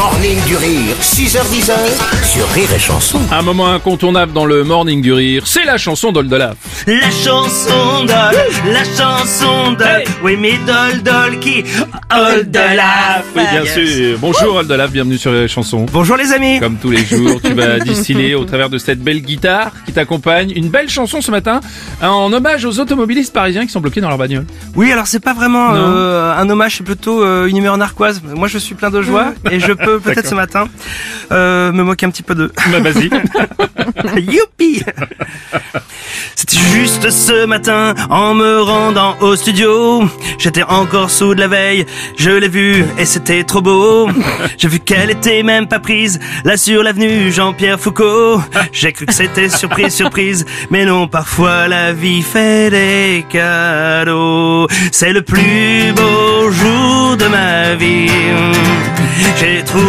Morning du rire, 6h10 sur Rire et Chanson. Un moment incontournable dans le morning du rire, c'est la chanson d'Oldolaf. La chanson d'Ol, la chanson d'Ol, oui mais Dol Dol qui, Oldolaf. Oui, bien sûr. Bonjour Oldolaf, bienvenue sur les chansons. Bonjour les amis. Comme tous les jours, tu vas distiller au travers de cette belle guitare qui t'accompagne une belle chanson ce matin en hommage aux automobilistes parisiens qui sont bloqués dans leur bagnole. Oui alors c'est pas vraiment euh, un hommage, c'est plutôt euh, une humeur narquoise. Moi je suis plein de joie et je peux peut-être ce matin euh, me moquer un petit peu d'eux. Bah vas-y. Youpi C'était juste ce matin, en me rendant au studio, j'étais encore sous de la veille, je l'ai vue et c'était trop beau. J'ai vu qu'elle était même pas prise, là sur l'avenue Jean-Pierre Foucault. J'ai cru que c'était surprise, surprise, mais non, parfois la vie fait des cadeaux. C'est le plus beau jour de ma vie. J'ai trouvé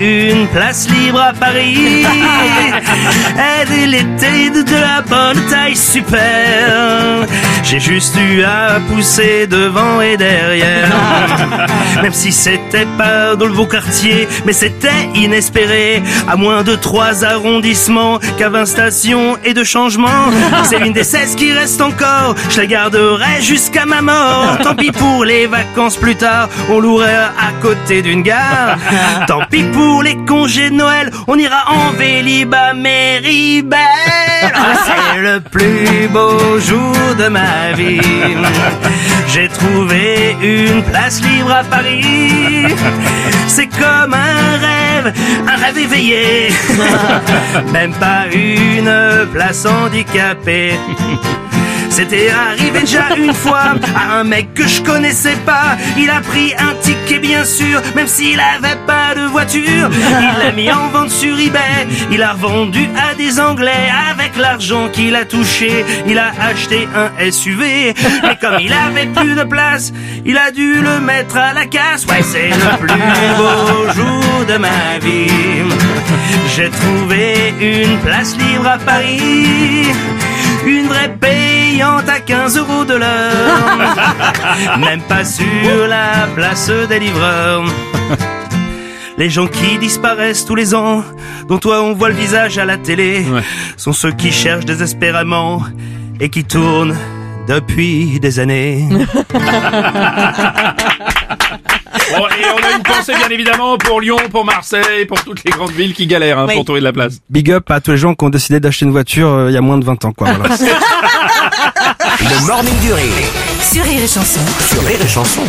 une place libre à Paris. Elle était de la bonne taille super. J'ai juste eu à pousser devant et derrière. Même si c'était pas dans le beau quartier, mais c'était inespéré. À moins de trois arrondissements, qu'à 20 stations et de changements. C'est une des 16 qui reste encore. Je la garderai jusqu'à ma mort. Tant pis pour les vacances plus tard. On louerait à côté d'une gare. Tant pis pour les congés de Noël. On ira en vélib à Méribel. C'est le plus beau jour de ma J'ai trouvé une place libre à Paris. C'est comme un rêve, un rêve éveillé. Même pas une place handicapée. C'était arrivé déjà une fois à un mec que je connaissais pas. Il a pris un ticket bien sûr, même s'il avait pas de voiture. Il l'a mis en vente sur eBay. Il a vendu à des Anglais avec l'argent qu'il a touché. Il a acheté un SUV, mais comme il avait plus de place, il a dû le mettre à la casse. Ouais, c'est le plus beau jour de ma vie. J'ai trouvé une place libre à Paris. L'heure. Même pas sur la place des livreurs. Les gens qui disparaissent tous les ans, dont toi on voit le visage à la télé, Ouais. sont ceux qui cherchent désespérément et qui tournent depuis des années. Bon, et on a une pensée bien évidemment pour Lyon, pour Marseille, pour toutes les grandes villes qui galèrent hein, Oui. pour trouver de la place. Big up à tous les gens qui ont décidé d'acheter une voiture euh, il y a moins de 20 ans, quoi. Voilà. Le morning du rire Sur Rire et Chanson. sur Rire et Chanson.